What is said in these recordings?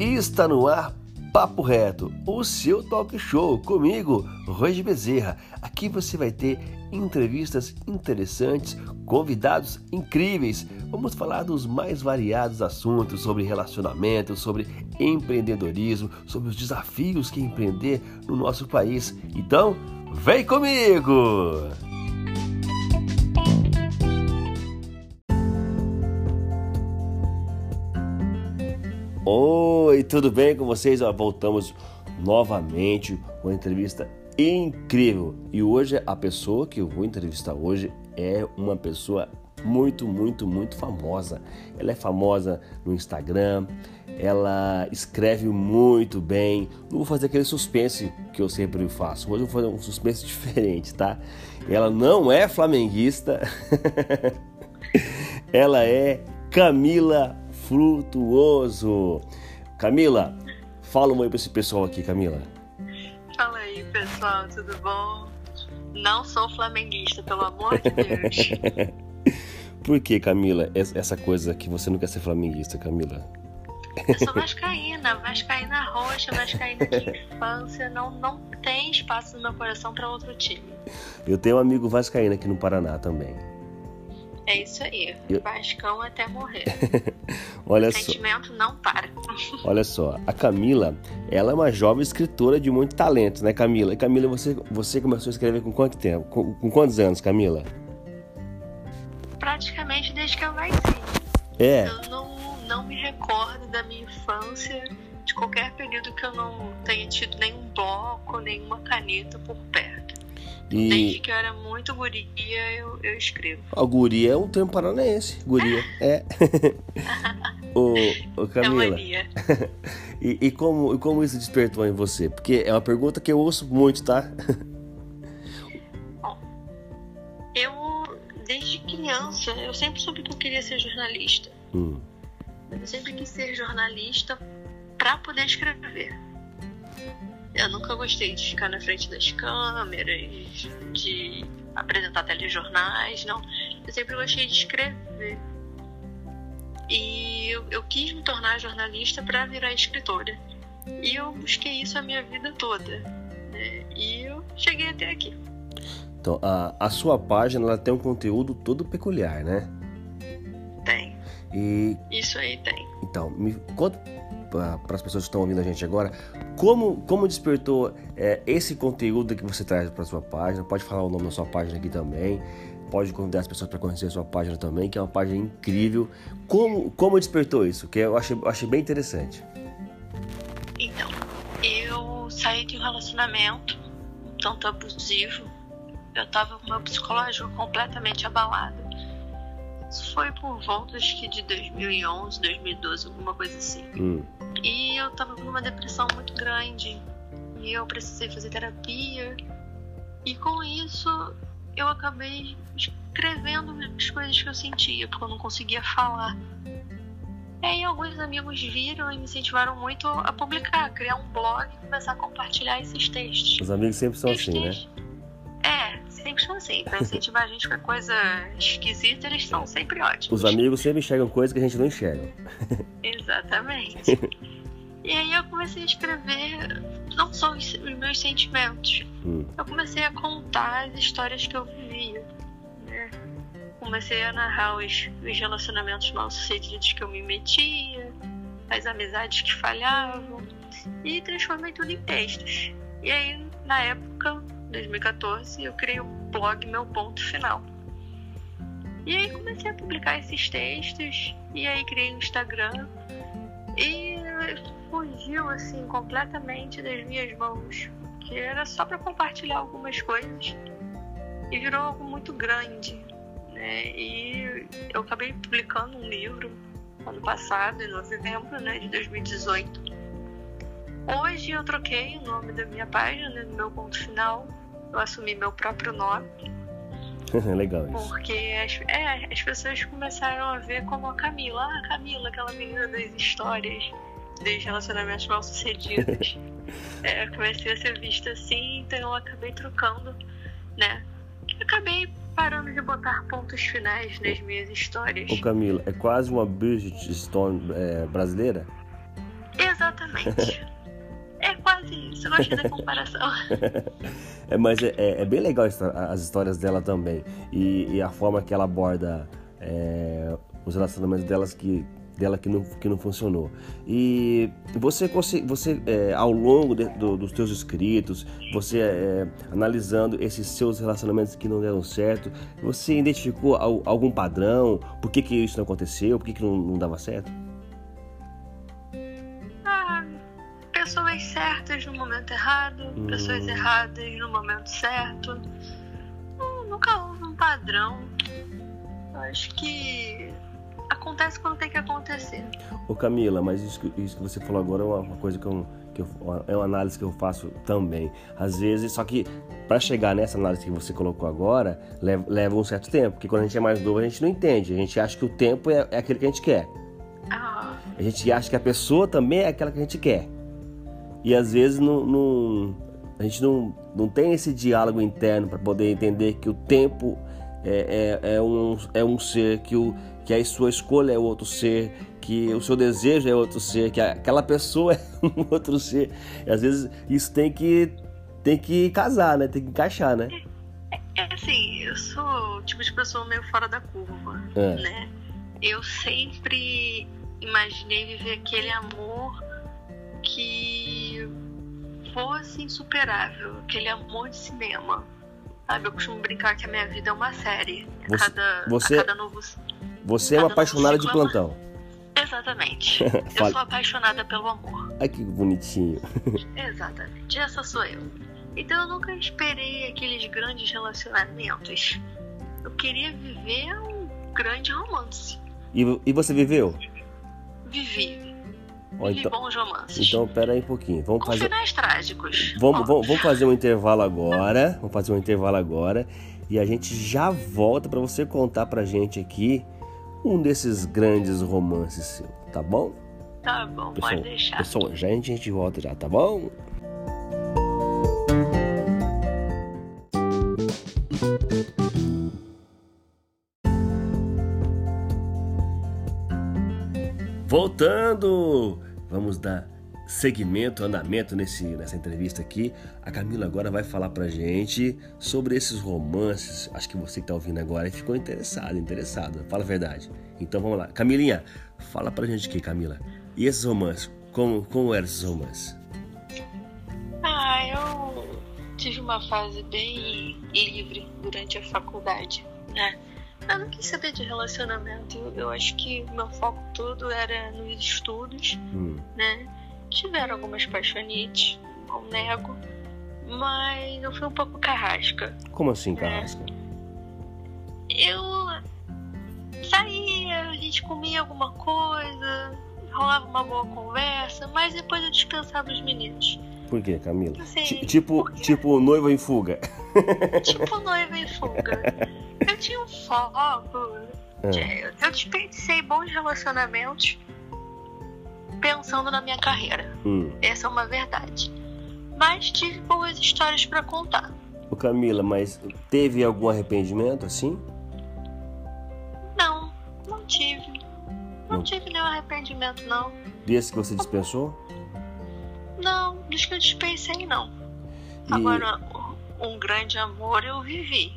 Está no ar Papo Reto, o seu talk show comigo, Roger Bezerra. Aqui você vai ter entrevistas interessantes, convidados incríveis. Vamos falar dos mais variados assuntos sobre relacionamento, sobre empreendedorismo, sobre os desafios que empreender no nosso país. Então, vem comigo! Oi, tudo bem com vocês? Voltamos novamente com uma entrevista incrível. E hoje a pessoa que eu vou entrevistar hoje é uma pessoa muito, muito, muito famosa. Ela é famosa no Instagram, ela escreve muito bem. Não vou fazer aquele suspense que eu sempre faço. Hoje eu vou fazer um suspense diferente, tá? Ela não é flamenguista. ela é Camila frutuoso. Camila, fala um oi para esse pessoal aqui, Camila. Fala aí, pessoal, tudo bom? Não sou flamenguista, pelo amor de Deus. Por que, Camila, essa coisa que você não quer ser flamenguista, Camila? Eu sou vascaína, vascaína roxa, vascaína de infância, não, não tem espaço no meu coração para outro time. Eu tenho um amigo vascaíno aqui no Paraná também. É isso aí. Eu... Vascão até morrer. Olha o sentimento não para. Olha só, a Camila, ela é uma jovem escritora de muito talento, né, Camila? E Camila, você, você começou a escrever com quanto tempo? Com, com quantos anos, Camila? Praticamente desde que eu nasci. É. Eu não, não me recordo da minha infância, de qualquer período que eu não tenha tido nenhum bloco, nenhuma caneta por perto. E... Desde que eu era muito guria, eu, eu escrevo. A guria é um termo paranaense. Guria. é. ô, ô, Camila. É e, e, como, e como isso despertou em você? Porque é uma pergunta que eu ouço muito, tá? Bom, eu, desde criança, eu sempre soube que eu queria ser jornalista. Hum. Eu sempre quis ser jornalista para poder escrever. Eu nunca gostei de ficar na frente das câmeras, de apresentar telejornais, não. Eu sempre gostei de escrever. E eu, eu quis me tornar jornalista para virar escritora. E eu busquei isso a minha vida toda. Né? E eu cheguei até aqui. Então, a, a sua página ela tem um conteúdo todo peculiar, né? Tem. E... Isso aí tem. Então, me conta para as pessoas que estão ouvindo a gente agora, como, como despertou é, esse conteúdo que você traz para sua página? Pode falar o nome da sua página aqui também. Pode convidar as pessoas para conhecer a sua página também, que é uma página incrível. Como, como despertou isso? Que eu achei, achei bem interessante. Então, eu saí de um relacionamento um tanto abusivo. Eu estava com meu psicológico completamente abalado. Isso foi por volta acho que de 2011, 2012, alguma coisa assim. Hum. E eu tava com uma depressão muito grande. E eu precisei fazer terapia. E com isso eu acabei escrevendo as coisas que eu sentia, porque eu não conseguia falar. E aí alguns amigos viram e me incentivaram muito a publicar, a criar um blog e começar a compartilhar esses textos. Os amigos sempre são assim, né? É, sempre são assim. Pra incentivar a gente com coisa esquisita, eles são sempre ótimos. Os amigos sempre enxergam coisas que a gente não enxerga. Exatamente. e aí eu comecei a escrever não só os, meus sentimentos. Hum. Eu comecei a contar as histórias que eu vivia. Né? Comecei a narrar os, os relacionamentos mal sucedidos que eu me metia, as amizades que falhavam, e transformei tudo em textos. E aí, na época, 2014, eu criei o blog Meu Ponto Final. E aí comecei a publicar esses textos, e aí criei o Instagram, e fugiu assim completamente das minhas mãos, que era só para compartilhar algumas coisas, e virou algo muito grande. Né? E eu acabei publicando um livro ano passado, em novembro né, de 2018 Hoje eu troquei o nome da minha página, do meu ponto final. Eu assumi meu próprio nome. Legal isso. Porque as, é, as pessoas começaram a ver como a Camila. Ah, a Camila, aquela menina das histórias dos relacionamentos mal sucedidos. é, eu comecei a ser vista assim, então eu acabei trocando, né? Acabei parando de botar pontos finais nas minhas histórias. Ô Camila, é quase uma Bridget Stone é, brasileira? Exatamente. é quase isso, eu gostei da comparação. é, mas é, é, é, bem legal as histórias dela também. E, e a forma que ela aborda é, os relacionamentos delas que, dela que não, que não funcionou. E você, você é, ao longo de, do, dos teus escritos, você é, analisando esses seus relacionamentos que não deram certo, você identificou algum padrão? Por que, que isso não aconteceu? Por que, que não, não dava certo? Ah, pessoas certas no momento errado, hum. pessoas erradas no momento certo. Nunca houve um padrão. Acho que acontece quando tem que acontecer. Ô Camila, mas isso, isso que você falou agora é uma coisa que eu, que eu, é uma análise que eu faço também. Às vezes, só que para chegar nessa análise que você colocou agora, leva, leva, um certo tempo, porque quando a gente é mais novo a gente não entende, a gente acha que o tempo é, é aquele que a gente quer. Ah. A gente acha que a pessoa também é aquela que a gente quer. E às vezes não, não a gente não, não tem esse diálogo interno para poder entender que o tempo é, é, é, um, é um ser que o, que a sua escolha é outro ser, que o seu desejo é outro ser, que aquela pessoa é um outro ser. E às vezes isso tem que tem que casar, né? Tem que encaixar, né? É, é assim, eu sou o tipo de pessoa meio fora da curva, é. né? Eu sempre imaginei viver aquele amor que fosse insuperável, aquele amor de cinema. Sabe, eu costumo brincar que a minha vida é uma série. Você, a cada, você, a cada novo você é uma apaixonada de plantão. Exatamente. eu sou apaixonada pelo amor. Ai, que bonitinho. Exatamente. Essa sou eu. Então eu nunca esperei aqueles grandes relacionamentos. Eu queria viver um grande romance. E, e você viveu? Vivi. Oh, então, bons romances. Então, pera aí um pouquinho. Vamos Com fazer... finais trágicos. Vamos, vamos, vamos, fazer um intervalo agora. Vamos fazer um intervalo agora. E a gente já volta para você contar pra gente aqui um desses grandes romances seu, tá bom? Tá bom, pessoal, pode deixar. Pessoal, já a gente volta já, tá bom? Voltando! Vamos dar segmento, andamento nesse, nessa entrevista aqui. A Camila agora vai falar pra gente sobre esses romances. Acho que você que tá ouvindo agora ficou interessado, interessado. Fala a verdade. Então vamos lá. Camilinha, fala pra gente aqui, Camila. E esses romances? Como, como eram esses romances? Ah, eu tive uma fase bem livre durante a faculdade, né? Eu não quis saber de relacionamento. Eu acho que o meu foco todo era nos estudos, hum. né? Tiveram algumas paixonites, não nego, mas eu fui um pouco carrasca. Como assim, né? carrasca? Eu saía, a gente comia alguma coisa, rolava uma boa conversa, mas depois eu dispensava os meninos. Por quê, Camila? Assim, tipo, porque... tipo noiva em fuga. Tipo noiva em fuga. Eu tinha um foco. É. Eu desperdicei bons relacionamentos pensando na minha carreira. Hum. Essa é uma verdade. Mas tive boas histórias para contar. O Camila, mas teve algum arrependimento assim? Não, não tive. Não, não. tive nenhum arrependimento, não. Desse que você dispensou? Não, dos que eu dispensei, não. E... Agora, um grande amor eu vivi.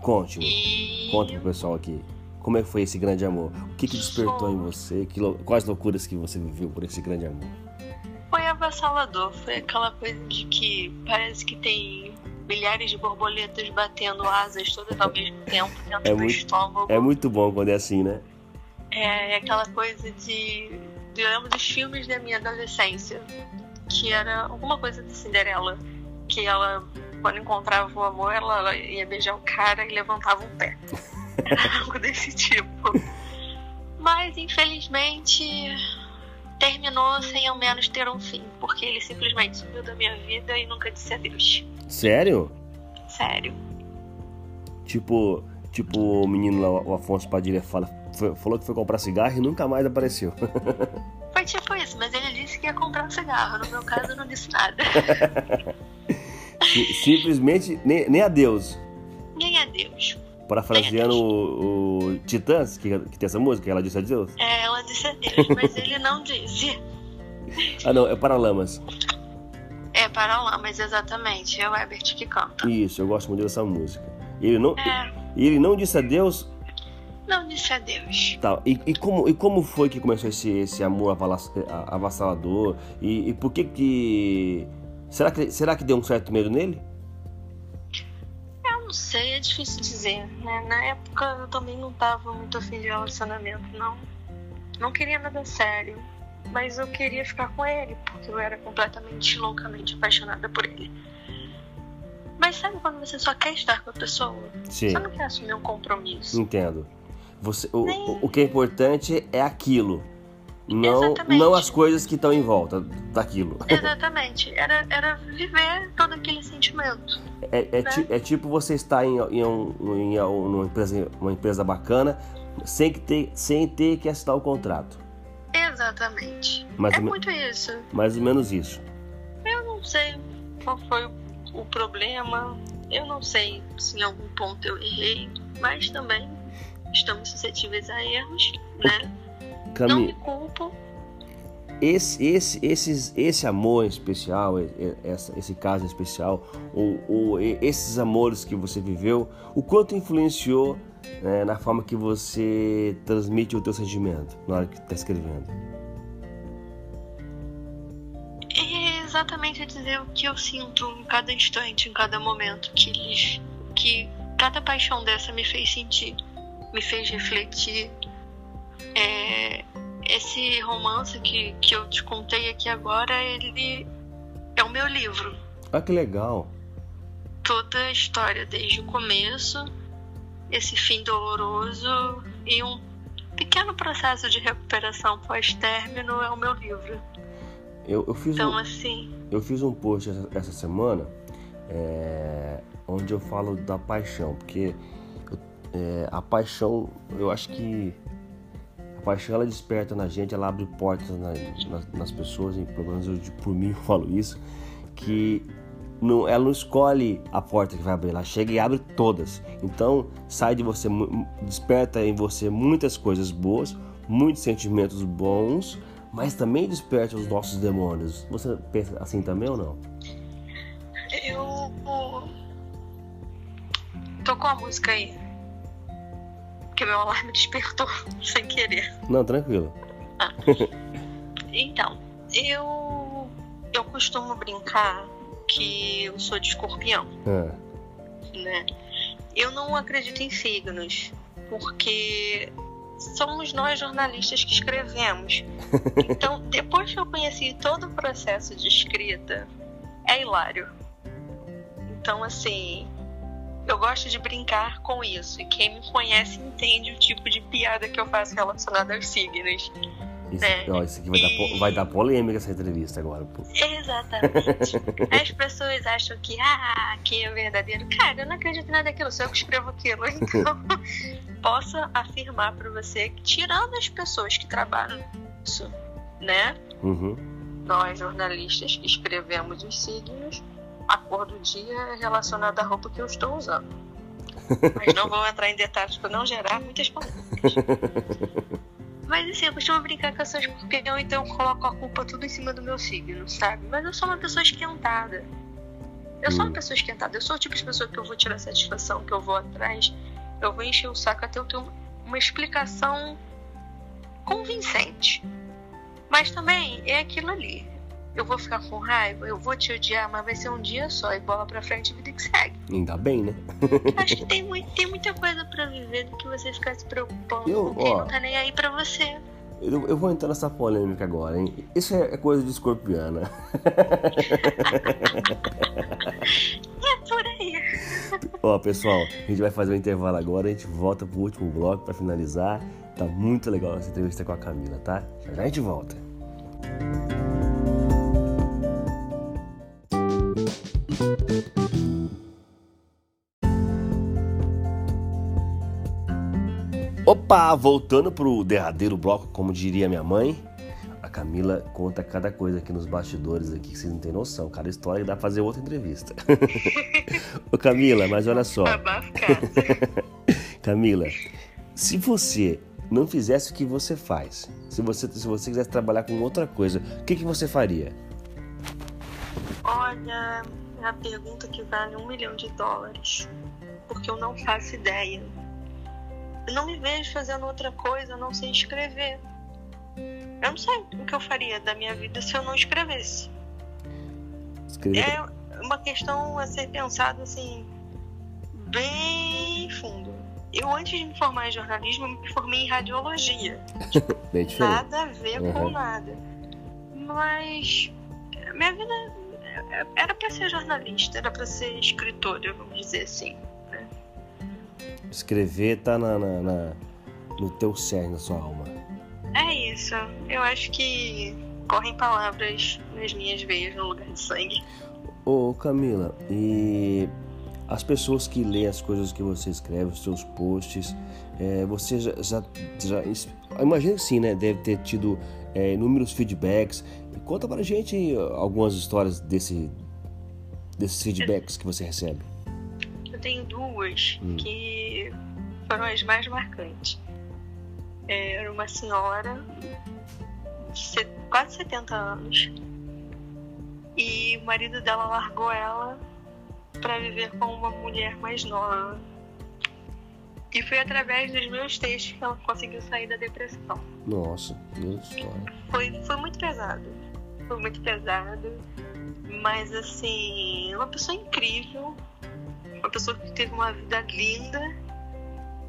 Conte-me. E... Conte pro pessoal aqui. Como é que foi esse grande amor? O que, que despertou em você? Que, quais loucuras que você viveu por esse grande amor? Foi avassalador. Foi aquela coisa de que parece que tem milhares de borboletas batendo asas todas ao mesmo tempo dentro é do muito, estômago. É muito bom quando é assim, né? É, é aquela coisa de. Eu lembro dos filmes da minha adolescência, que era alguma coisa de Cinderela, que ela, quando encontrava o amor, ela, ela ia beijar o cara e levantava um pé. Algo desse tipo. Mas infelizmente terminou sem ao menos ter um fim, porque ele simplesmente sumiu da minha vida e nunca disse adeus. Sério? Sério. Tipo, tipo o menino lá, o Afonso Padilha fala, foi, falou que foi comprar cigarro e nunca mais apareceu. Foi tipo isso, mas ele disse que ia comprar um cigarro. No meu caso, eu não disse nada. Simplesmente nem, nem adeus. Adeus. Parafraseando o, o Titãs, que, que tem essa música, ela disse a Deus? É, ela disse a Deus, mas ele não disse. Ah, não, é Paralamas. É, Paralamas, exatamente. É o Herbert que canta. Isso, eu gosto muito dessa música. Ele não, é. ele não disse a Deus? Não disse a Deus. Tá, e, e, como, e como foi que começou esse, esse amor avassalador? E, e por que que... Será, que... será que deu um certo medo nele? Não sei, é difícil dizer. Né? Na época eu também não tava muito afim de relacionamento, não. Não queria nada sério mas eu queria ficar com ele, porque eu era completamente loucamente apaixonada por ele. Mas sabe quando você só quer estar com a pessoa? Sim. Você não quer assumir um compromisso. Entendo. Você, o, Nem... o que é importante é aquilo. Não, não as coisas que estão em volta daquilo. Exatamente. Era, era viver todo aquele sentimento. É, é, né? ti, é tipo você estar em, em, um, em uma, empresa, uma empresa bacana sem, que ter, sem ter que assinar o contrato. Exatamente. Mais é muito isso. Mais ou menos isso. Eu não sei qual foi o problema. Eu não sei se em algum ponto eu errei, mas também estamos suscetíveis a erros, né? Não me culpo. Esse, esse, esses, esse amor especial, esse, esse caso especial, ou, ou esses amores que você viveu, o quanto influenciou né, na forma que você transmite o teu sentimento na hora que está escrevendo? É exatamente dizer o que eu sinto em cada instante, em cada momento que eles, que cada paixão dessa me fez sentir, me fez refletir. É, esse romance que, que eu te contei aqui agora, ele é o meu livro. Ah, que legal! Toda a história, desde o começo esse fim doloroso e um pequeno processo de recuperação pós-término é o meu livro. Eu, eu fiz então, um, assim. Eu fiz um post essa, essa semana é, onde eu falo da paixão, porque é, a paixão, eu acho que paixão ela desperta na gente, ela abre portas na, nas, nas pessoas, e pelo menos eu, por mim eu falo isso, que não, ela não escolhe a porta que vai abrir, ela chega e abre todas. Então sai de você, desperta em você muitas coisas boas, muitos sentimentos bons, mas também desperta os nossos demônios. Você pensa assim também ou não? Eu. Tocou a música aí. Porque meu alarme despertou sem querer. Não, tranquilo. Ah. Então, eu. Eu costumo brincar que eu sou de escorpião. É. Né? Eu não acredito em signos, porque somos nós jornalistas que escrevemos. Então, depois que eu conheci todo o processo de escrita, é hilário. Então, assim, eu gosto de brincar com isso. E quem me conhece entende o tipo de piada que eu faço relacionada aos signos. Isso, é. ó, isso aqui vai, e... dar, vai dar polêmica essa entrevista agora. Pô. Exatamente. As pessoas acham que, ah, que é verdadeiro. Cara, eu não acredito em nada daquilo, sou eu que escrevo aquilo. Então, posso afirmar para você que, tirando as pessoas que trabalham isso, né? Uhum. Nós, jornalistas, que escrevemos os signos, a cor do dia é relacionada à roupa que eu estou usando. Mas não vou entrar em detalhes para não gerar muitas polêmicas. Mas assim, eu costumo brincar que eu sou escorpião, então eu coloco a culpa tudo em cima do meu signo, sabe? Mas eu sou uma pessoa esquentada. Eu sou uma hum. pessoa esquentada. Eu sou o tipo de pessoa que eu vou tirar satisfação, que eu vou atrás, eu vou encher o saco até eu ter uma explicação convincente. Mas também é aquilo ali eu vou ficar com raiva, eu vou te odiar, mas vai ser um dia só e bola pra frente vida que segue. Ainda bem, né? Acho que tem, muito, tem muita coisa pra viver do que você ficar se preocupando eu, com quem ó, não tá nem aí pra você. Eu, eu, vou entrar nessa polêmica agora, hein? Isso é, é coisa de escorpiana. é por aí. Ó, pessoal, a gente vai fazer um intervalo agora, a gente volta pro último bloco pra finalizar. Tá muito legal essa entrevista com a Camila, tá? Já já a gente volta. Opa, voltando pro derradeiro bloco, como diria minha mãe. Camila conta cada coisa aqui nos bastidores aqui que vocês não têm noção. Cada história dá pra fazer outra entrevista. Ô Camila, mas olha só. Camila, se você não fizesse o que você faz, se você, se você quisesse trabalhar com outra coisa, o que, que você faria? Olha, é a pergunta que vale um milhão de dólares. Porque eu não faço ideia. Eu não me vejo fazendo outra coisa, não sei escrever. Eu não sei o que eu faria da minha vida se eu não escrevesse. É uma questão a ser pensada assim, bem fundo. Eu, antes de me formar em jornalismo, me formei em radiologia. bem diferente. Nada a ver uhum. com nada. Mas minha vida era para ser jornalista, era para ser escritora, vamos dizer assim. Escrever tá na, na, na, no teu cerne, na sua alma. É isso. Eu acho que correm palavras nas minhas veias no lugar de sangue. Ô Camila, e as pessoas que lêem as coisas que você escreve, os seus posts, é, você já, já, já imagino que sim, né? Deve ter tido é, inúmeros feedbacks. Conta pra gente algumas histórias desse, desses feedbacks que você recebe. Eu tenho duas hum. que foram as mais marcantes. É, era uma senhora de quase 70 anos e o marido dela largou ela para viver com uma mulher mais nova. E foi através dos meus textos que ela conseguiu sair da depressão. Nossa, que história. Foi, foi muito pesado. Foi muito pesado. Mas, assim, uma pessoa incrível. Uma pessoa que teve uma vida linda.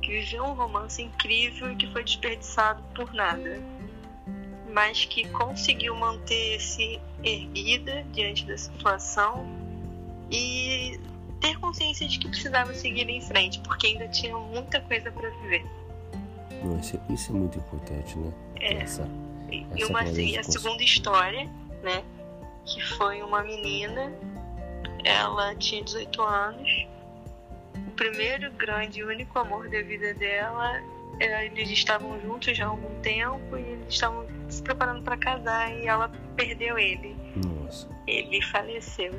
Que viveu um romance incrível e que foi desperdiçado por nada. Mas que conseguiu manter-se erguida diante da situação e ter consciência de que precisava seguir em frente, porque ainda tinha muita coisa para viver. Não, isso, é, isso, é muito importante, né? É. Essa, e uma, a segunda história, né? Que foi uma menina, ela tinha 18 anos, primeiro grande e único amor da vida dela, é, eles estavam juntos já há algum tempo e eles estavam se preparando para casar e ela perdeu ele. Nossa. Ele faleceu.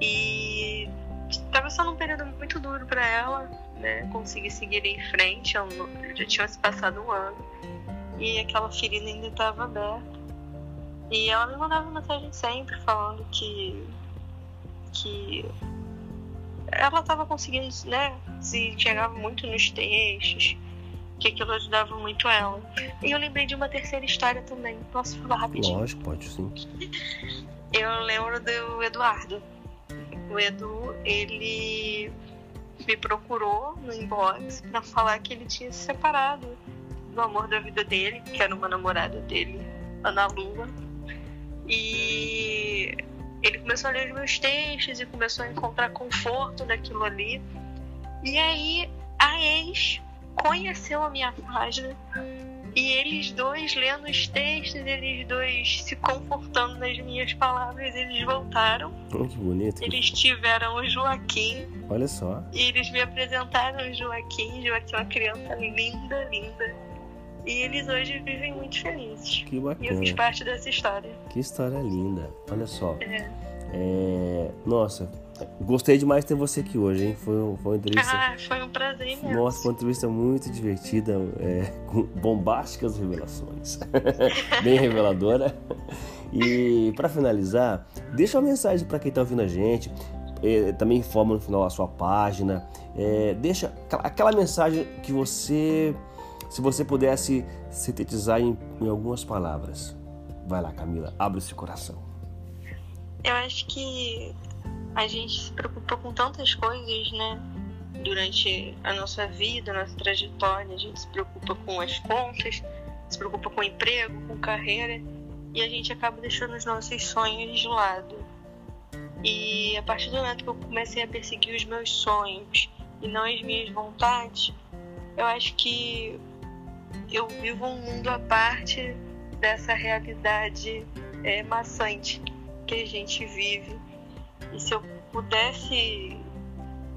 E estava só num período muito duro para ela, né? Conseguir seguir em frente, já tinha se passado um ano e aquela ferida ainda estava aberta. E ela me mandava mensagem sempre falando que que ela estava conseguindo, né, se chegava muito nos textos, que aquilo ajudava muito ela. E eu lembrei de uma terceira história também. Posso falar rapidinho? Lógico, pode sim. Eu lembro do Eduardo o Edu, ele me procurou no inbox para falar que ele tinha se separado do amor da vida dele, que era uma namorada dele, Ana Lua. E ele começou a ler os meus textos e começou a encontrar conforto naquilo ali. E aí a ex conheceu a minha página e eles dois lendo os textos, eles dois se confortando nas minhas palavras, eles voltaram. Oh, que bonito. Eles tiveram o Joaquim. Olha só. E eles me apresentaram o Joaquim. Joaquim é uma criança linda, linda. E eles hoje vivem muito felizes. Que bacana. E eu fiz parte dessa história. Que história linda. Olha só. É. É... Nossa, Gostei demais de ter você aqui hoje, hein? Foi, foi uma entrevista. Ah, foi um prazer mesmo. Nossa, foi uma entrevista muito divertida, é, com bombásticas revelações. Bem reveladora. E para finalizar, deixa uma mensagem para quem está ouvindo a gente. É, também informa no final a sua página. É, deixa aquela mensagem que você, se você pudesse sintetizar em, em algumas palavras. Vai lá, Camila, abre esse coração. Eu acho que a gente se preocupa com tantas coisas, né? Durante a nossa vida, a nossa trajetória, a gente se preocupa com as contas, se preocupa com emprego, com carreira, e a gente acaba deixando os nossos sonhos de lado. E a partir do momento que eu comecei a perseguir os meus sonhos e não as minhas vontades, eu acho que eu vivo um mundo à parte dessa realidade é, maçante que a gente vive e se eu pudesse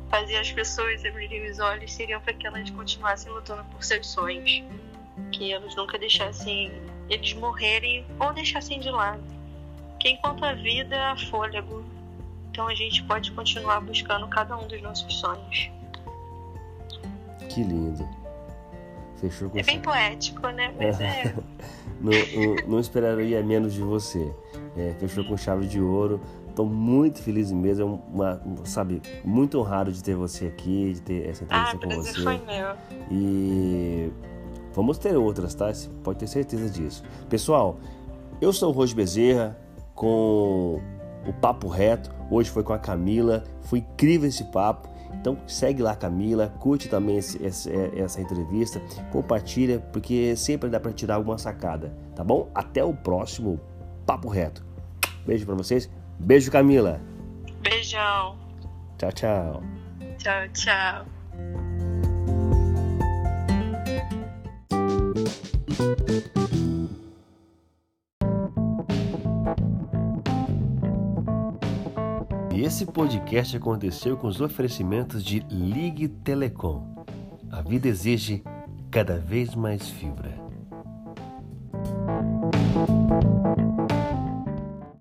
fazer as pessoas abrirem os olhos, seriam para que elas continuassem lutando por seus sonhos. que eles nunca deixassem eles morrerem ou deixassem de lado. Que enquanto a vida é fôlego, então a gente pode continuar buscando cada um dos nossos sonhos. Que lindo. Fechou com É bem poético, né? Mas é. não, não, não, esperaria menos de você. É, fechou com chave de ouro. Estou muito feliz mesmo, é uma, sabe, muito honrado de ter você aqui, de ter essa entrevista ah, com você. foi meu. E vamos ter outras, tá? Você pode ter certeza disso. Pessoal, eu sou o Roger Bezerra com o Papo Reto. Hoje foi com a Camila, foi incrível esse papo. Então segue lá Camila, curte também esse, esse, essa entrevista, compartilha, porque sempre dá para tirar alguma sacada, tá bom? Até o próximo Papo Reto. Beijo para vocês. Beijo, Camila. Beijão. Tchau, tchau. Tchau, tchau. Esse podcast aconteceu com os oferecimentos de Ligue Telecom. A vida exige cada vez mais fibra.